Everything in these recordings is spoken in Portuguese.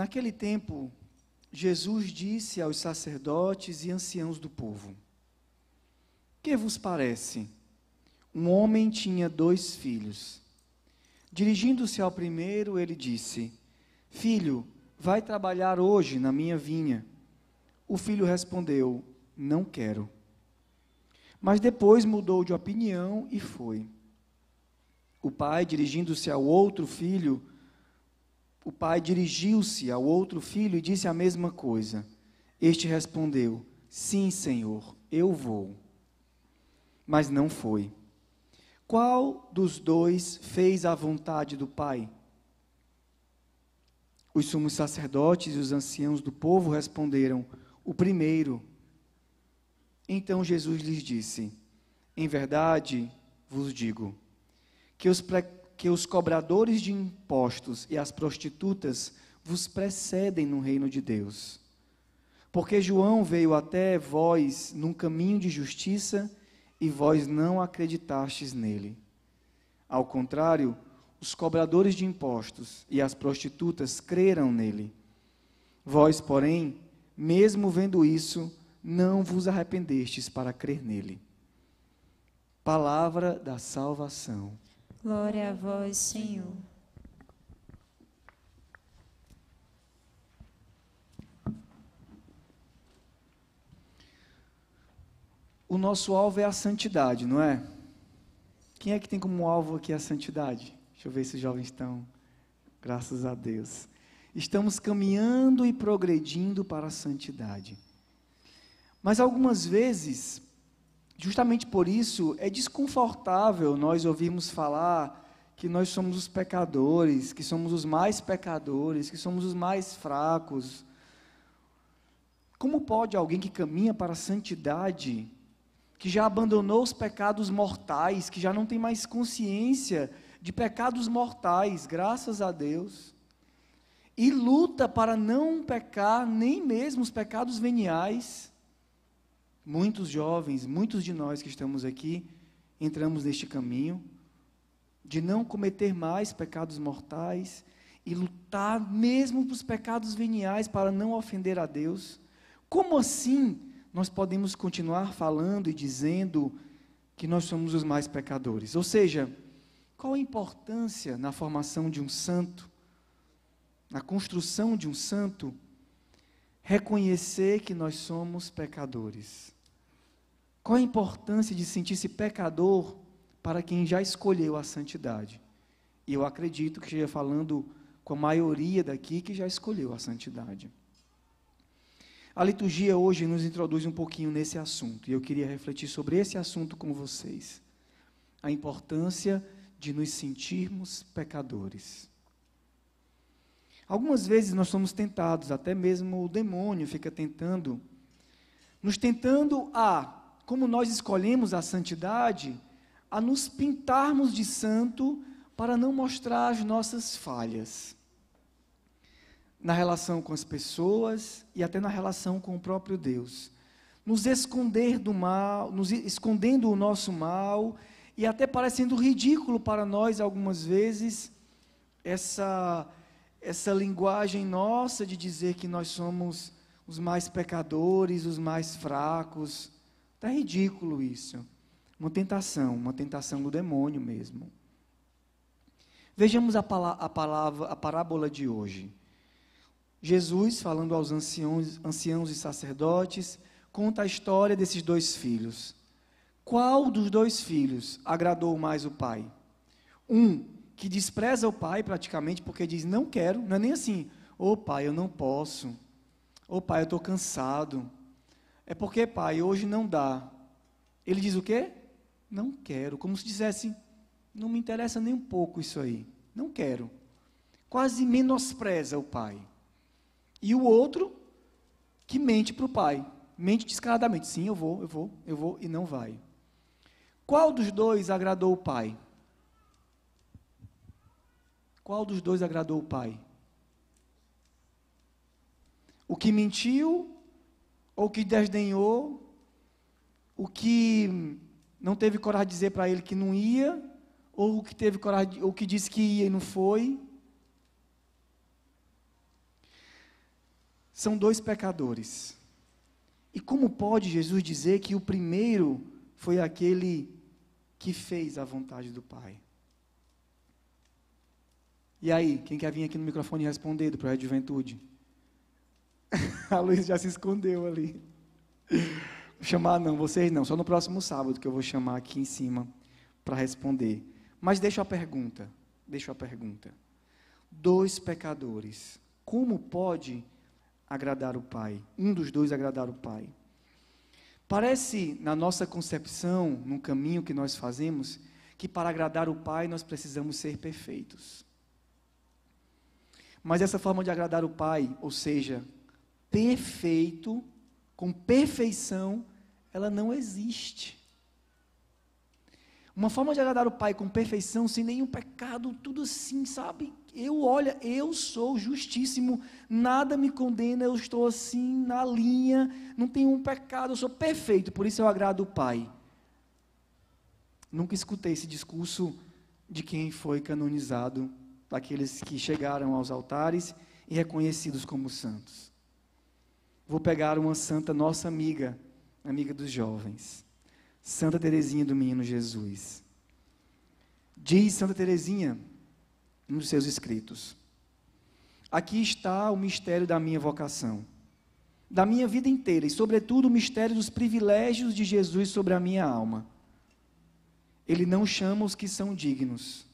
Naquele tempo, Jesus disse aos sacerdotes e anciãos do povo: Que vos parece? Um homem tinha dois filhos. Dirigindo-se ao primeiro, ele disse: Filho, vai trabalhar hoje na minha vinha. O filho respondeu: Não quero. Mas depois mudou de opinião e foi. O pai, dirigindo-se ao outro filho, o pai dirigiu-se ao outro filho e disse a mesma coisa. Este respondeu: Sim, senhor, eu vou. Mas não foi. Qual dos dois fez a vontade do pai? Os sumos sacerdotes e os anciãos do povo responderam: O primeiro. Então Jesus lhes disse: Em verdade vos digo que os que os cobradores de impostos e as prostitutas vos precedem no reino de Deus. Porque João veio até vós num caminho de justiça e vós não acreditastes nele. Ao contrário, os cobradores de impostos e as prostitutas creram nele. Vós, porém, mesmo vendo isso, não vos arrependestes para crer nele. Palavra da salvação. Glória a vós, Senhor. O nosso alvo é a santidade, não é? Quem é que tem como alvo aqui a santidade? Deixa eu ver se os jovens estão. Graças a Deus. Estamos caminhando e progredindo para a santidade. Mas algumas vezes Justamente por isso é desconfortável nós ouvirmos falar que nós somos os pecadores, que somos os mais pecadores, que somos os mais fracos. Como pode alguém que caminha para a santidade, que já abandonou os pecados mortais, que já não tem mais consciência de pecados mortais, graças a Deus, e luta para não pecar nem mesmo os pecados veniais, Muitos jovens, muitos de nós que estamos aqui, entramos neste caminho de não cometer mais pecados mortais e lutar mesmo para os pecados veniais para não ofender a Deus. Como assim nós podemos continuar falando e dizendo que nós somos os mais pecadores? Ou seja, qual a importância na formação de um santo, na construção de um santo? Reconhecer que nós somos pecadores. Qual a importância de sentir-se pecador para quem já escolheu a santidade? E eu acredito que esteja falando com a maioria daqui que já escolheu a santidade. A liturgia hoje nos introduz um pouquinho nesse assunto, e eu queria refletir sobre esse assunto com vocês. A importância de nos sentirmos pecadores. Algumas vezes nós somos tentados, até mesmo o demônio fica tentando, nos tentando a, como nós escolhemos a santidade, a nos pintarmos de santo para não mostrar as nossas falhas. Na relação com as pessoas e até na relação com o próprio Deus. Nos esconder do mal, nos escondendo o nosso mal e até parecendo ridículo para nós algumas vezes essa essa linguagem nossa de dizer que nós somos os mais pecadores, os mais fracos. Está ridículo isso. Uma tentação, uma tentação do demônio mesmo. Vejamos a, a, palavra, a parábola de hoje. Jesus, falando aos anciãos, anciãos e sacerdotes, conta a história desses dois filhos. Qual dos dois filhos agradou mais o pai? Um que despreza o pai praticamente porque diz: Não quero, não é nem assim, ô oh, pai, eu não posso, ô oh, pai, eu estou cansado. É porque, pai, hoje não dá. Ele diz o quê? Não quero, como se dissesse: Não me interessa nem um pouco isso aí, não quero. quase menospreza o pai. E o outro que mente para o pai. Mente descaradamente. Sim, eu vou, eu vou, eu vou, e não vai. Qual dos dois agradou o pai? Qual dos dois agradou o pai? O que mentiu, ou o que desdenhou, o que não teve coragem de dizer para ele que não ia, ou o que teve coragem, ou que disse que ia e não foi. São dois pecadores. E como pode Jesus dizer que o primeiro foi aquele que fez a vontade do Pai? E aí, quem quer vir aqui no microfone responder do projeto de juventude? a Luiz já se escondeu ali. Vou chamar não, vocês não, só no próximo sábado que eu vou chamar aqui em cima para responder. Mas deixa a pergunta, deixa a pergunta. Dois pecadores, como pode agradar o Pai. Um dos dois agradar o Pai. Parece, na nossa concepção, no caminho que nós fazemos, que para agradar o Pai nós precisamos ser perfeitos. Mas essa forma de agradar o Pai, ou seja, perfeito, com perfeição, ela não existe. Uma forma de agradar o Pai com perfeição, sem nenhum pecado, tudo assim, sabe? Eu, olha, eu sou justíssimo, nada me condena, eu estou assim, na linha, não tenho um pecado, eu sou perfeito, por isso eu agrado o Pai. Nunca escutei esse discurso de quem foi canonizado, daqueles que chegaram aos altares e reconhecidos como santos. Vou pegar uma santa nossa amiga, amiga dos jovens, Santa Teresinha do Menino Jesus. Diz Santa Teresinha, nos seus escritos. Aqui está o mistério da minha vocação, da minha vida inteira e, sobretudo, o mistério dos privilégios de Jesus sobre a minha alma. Ele não chama os que são dignos,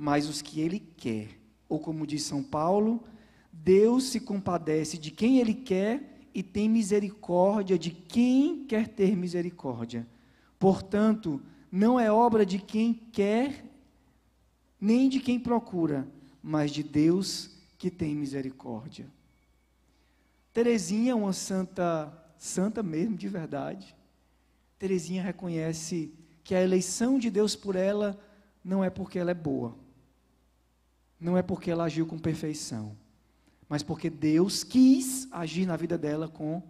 mas os que ele quer. Ou, como diz São Paulo, Deus se compadece de quem ele quer e tem misericórdia de quem quer ter misericórdia. Portanto, não é obra de quem quer nem de quem procura, mas de Deus que tem misericórdia. Terezinha é uma santa, santa mesmo, de verdade. Terezinha reconhece que a eleição de Deus por ela não é porque ela é boa, não é porque ela agiu com perfeição, mas porque Deus quis agir na vida dela com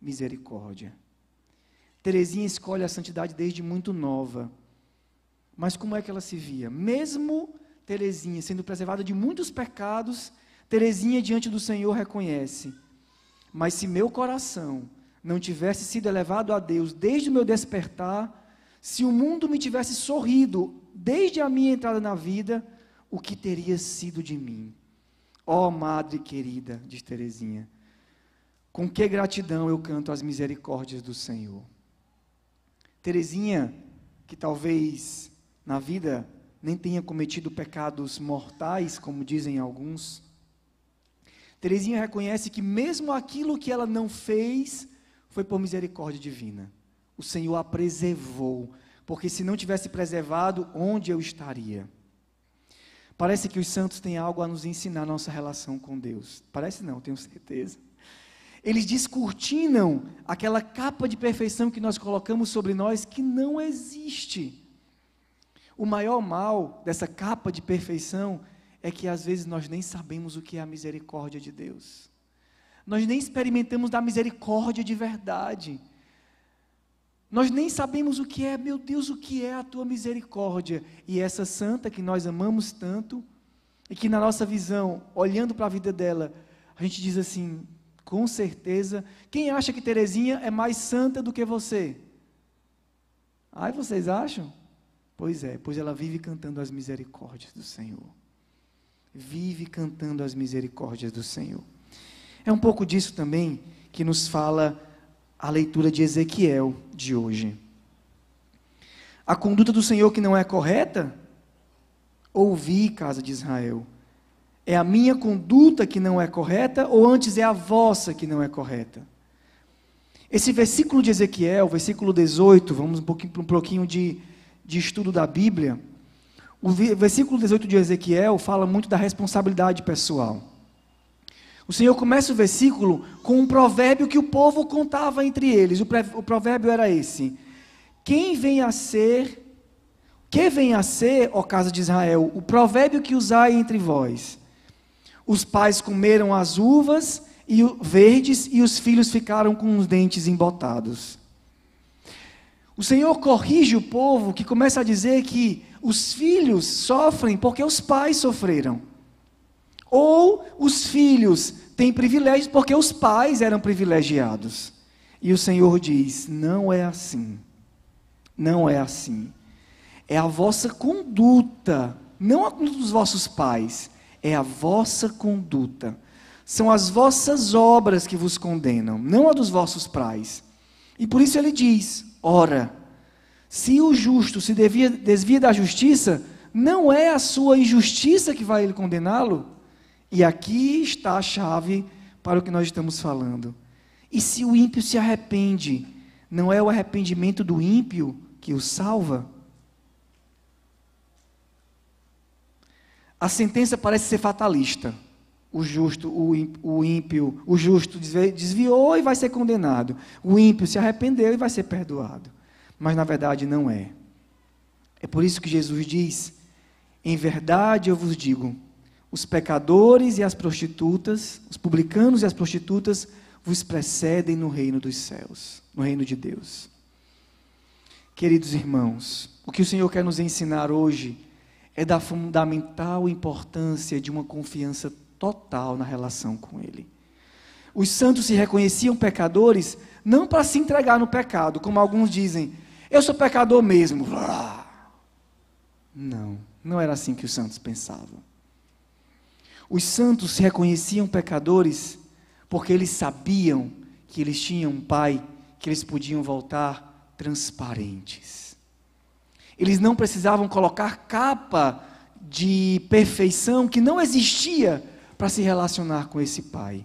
misericórdia. Terezinha escolhe a santidade desde muito nova. Mas como é que ela se via? Mesmo Terezinha sendo preservada de muitos pecados, Terezinha diante do Senhor reconhece: Mas se meu coração não tivesse sido elevado a Deus desde o meu despertar, se o mundo me tivesse sorrido desde a minha entrada na vida, o que teria sido de mim? Ó oh, Madre querida, diz Terezinha, com que gratidão eu canto as misericórdias do Senhor. Terezinha, que talvez na vida nem tenha cometido pecados mortais, como dizem alguns. Terezinha reconhece que mesmo aquilo que ela não fez foi por misericórdia divina. O Senhor a preservou, porque se não tivesse preservado, onde eu estaria? Parece que os santos têm algo a nos ensinar na nossa relação com Deus. Parece não, tenho certeza. Eles descortinam aquela capa de perfeição que nós colocamos sobre nós que não existe. O maior mal dessa capa de perfeição é que às vezes nós nem sabemos o que é a misericórdia de Deus. Nós nem experimentamos da misericórdia de verdade. Nós nem sabemos o que é, meu Deus, o que é a tua misericórdia. E essa santa que nós amamos tanto, e que na nossa visão, olhando para a vida dela, a gente diz assim, com certeza, quem acha que Terezinha é mais santa do que você? Ai, vocês acham? Pois é, pois ela vive cantando as misericórdias do Senhor. Vive cantando as misericórdias do Senhor. É um pouco disso também que nos fala a leitura de Ezequiel de hoje. A conduta do Senhor que não é correta? Ouvi, casa de Israel. É a minha conduta que não é correta ou antes é a vossa que não é correta? Esse versículo de Ezequiel, versículo 18, vamos um pouquinho, um pouquinho de de estudo da Bíblia, O versículo 18 de Ezequiel fala muito da responsabilidade pessoal. O Senhor começa o versículo com um provérbio que o povo contava entre eles. O provérbio era esse: Quem vem a ser, que vem a ser, ó casa de Israel, o provérbio que usai entre vós. Os pais comeram as uvas e verdes e os filhos ficaram com os dentes embotados. O Senhor corrige o povo que começa a dizer que os filhos sofrem porque os pais sofreram. Ou os filhos têm privilégios porque os pais eram privilegiados. E o Senhor diz: não é assim. Não é assim. É a vossa conduta, não a dos vossos pais, é a vossa conduta. São as vossas obras que vos condenam, não a dos vossos pais. E por isso ele diz: ora, se o justo se devia, desvia da justiça, não é a sua injustiça que vai condená-lo? E aqui está a chave para o que nós estamos falando. E se o ímpio se arrepende, não é o arrependimento do ímpio que o salva? A sentença parece ser fatalista. O justo, o ímpio, o justo desviou e vai ser condenado. O ímpio se arrependeu e vai ser perdoado mas na verdade não é. É por isso que Jesus diz: Em verdade eu vos digo, os pecadores e as prostitutas, os publicanos e as prostitutas, vos precedem no reino dos céus, no reino de Deus. Queridos irmãos, o que o Senhor quer nos ensinar hoje é da fundamental importância de uma confiança total na relação com Ele. Os santos se reconheciam pecadores não para se entregar no pecado, como alguns dizem, eu sou pecador mesmo. Não, não era assim que os santos pensavam. Os santos se reconheciam pecadores porque eles sabiam que eles tinham um pai que eles podiam voltar transparentes. Eles não precisavam colocar capa de perfeição que não existia para se relacionar com esse pai.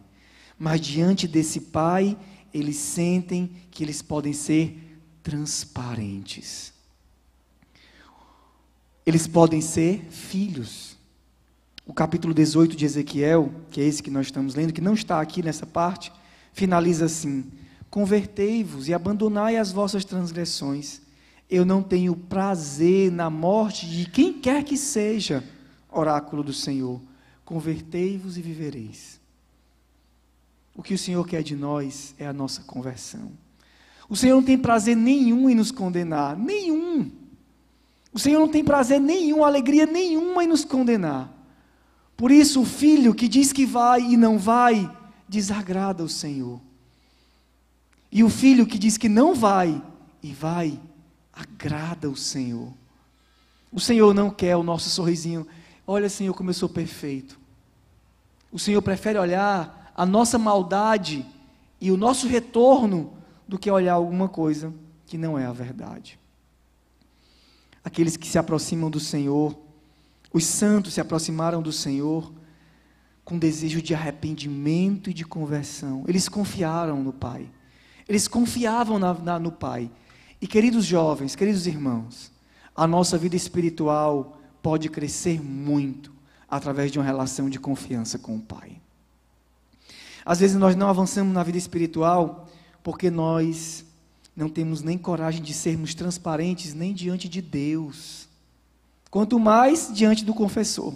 Mas diante desse pai, eles sentem que eles podem ser transparentes. Eles podem ser filhos. O capítulo 18 de Ezequiel, que é esse que nós estamos lendo, que não está aqui nessa parte, finaliza assim: Convertei-vos e abandonai as vossas transgressões. Eu não tenho prazer na morte de quem quer que seja, oráculo do Senhor. Convertei-vos e vivereis. O que o Senhor quer de nós é a nossa conversão. O Senhor não tem prazer nenhum em nos condenar, nenhum. O Senhor não tem prazer nenhum, alegria nenhuma em nos condenar. Por isso, o filho que diz que vai e não vai, desagrada o Senhor. E o filho que diz que não vai e vai, agrada o Senhor. O Senhor não quer o nosso sorrisinho. Olha, Senhor, como eu sou perfeito. O Senhor prefere olhar a nossa maldade e o nosso retorno do que olhar alguma coisa que não é a verdade. Aqueles que se aproximam do Senhor, os santos se aproximaram do Senhor com desejo de arrependimento e de conversão. Eles confiaram no Pai. Eles confiavam na, na, no Pai. E queridos jovens, queridos irmãos, a nossa vida espiritual pode crescer muito através de uma relação de confiança com o Pai. Às vezes nós não avançamos na vida espiritual porque nós não temos nem coragem de sermos transparentes nem diante de Deus, quanto mais diante do confessor.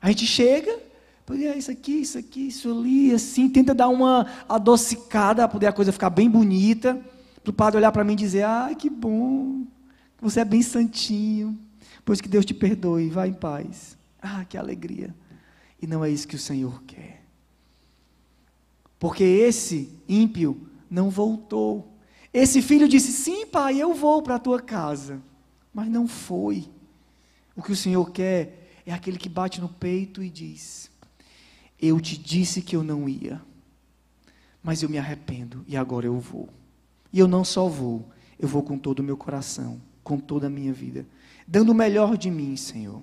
A gente chega, é isso aqui, isso aqui, isso ali, assim, tenta dar uma adocicada para poder a coisa ficar bem bonita, para o padre olhar para mim e dizer: ai, que bom, você é bem santinho, pois que Deus te perdoe, vá em paz. Ah, que alegria. E não é isso que o Senhor quer. Porque esse ímpio não voltou. Esse filho disse: Sim, pai, eu vou para a tua casa. Mas não foi. O que o Senhor quer é aquele que bate no peito e diz: Eu te disse que eu não ia, mas eu me arrependo e agora eu vou. E eu não só vou, eu vou com todo o meu coração, com toda a minha vida, dando o melhor de mim, Senhor.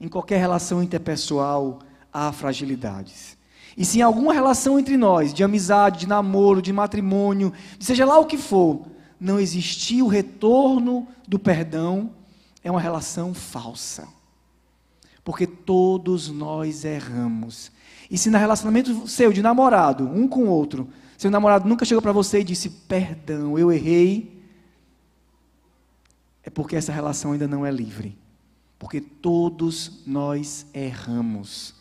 Em qualquer relação interpessoal há fragilidades. E se em alguma relação entre nós, de amizade, de namoro, de matrimônio, seja lá o que for, não existir o retorno do perdão, é uma relação falsa. Porque todos nós erramos. E se no relacionamento seu de namorado, um com o outro, seu namorado nunca chegou para você e disse: Perdão, eu errei, é porque essa relação ainda não é livre. Porque todos nós erramos.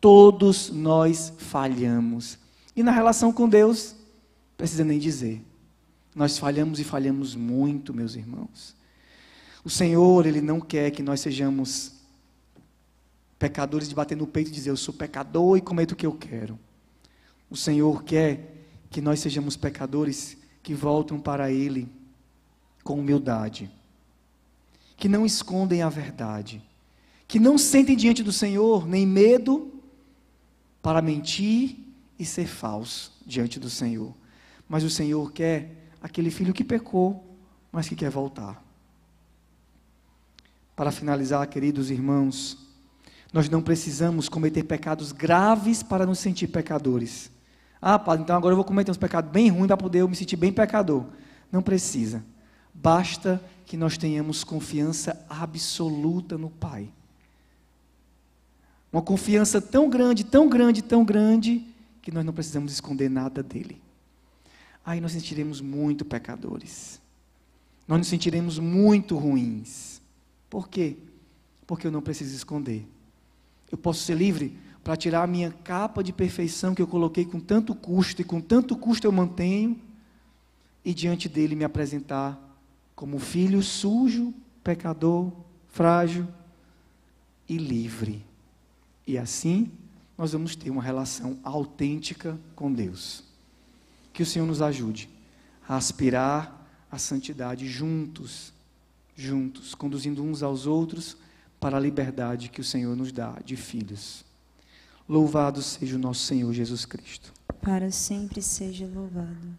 Todos nós falhamos. E na relação com Deus, precisa nem dizer. Nós falhamos e falhamos muito, meus irmãos. O Senhor, Ele não quer que nós sejamos pecadores de bater no peito e dizer: Eu sou pecador e cometo o que eu quero. O Senhor quer que nós sejamos pecadores que voltam para Ele com humildade, que não escondem a verdade, que não sentem diante do Senhor nem medo para mentir e ser falso diante do Senhor. Mas o Senhor quer aquele filho que pecou, mas que quer voltar. Para finalizar, queridos irmãos, nós não precisamos cometer pecados graves para nos sentir pecadores. Ah, padre, então agora eu vou cometer uns pecados bem ruins para poder eu me sentir bem pecador. Não precisa. Basta que nós tenhamos confiança absoluta no Pai. Uma confiança tão grande, tão grande, tão grande, que nós não precisamos esconder nada dele. Aí nós sentiremos muito pecadores. Nós nos sentiremos muito ruins. Por quê? Porque eu não preciso esconder. Eu posso ser livre para tirar a minha capa de perfeição que eu coloquei com tanto custo e com tanto custo eu mantenho e diante dele me apresentar como filho sujo, pecador, frágil e livre. E assim nós vamos ter uma relação autêntica com Deus. Que o Senhor nos ajude a aspirar à santidade juntos juntos, conduzindo uns aos outros para a liberdade que o Senhor nos dá de filhos. Louvado seja o nosso Senhor Jesus Cristo. Para sempre seja louvado.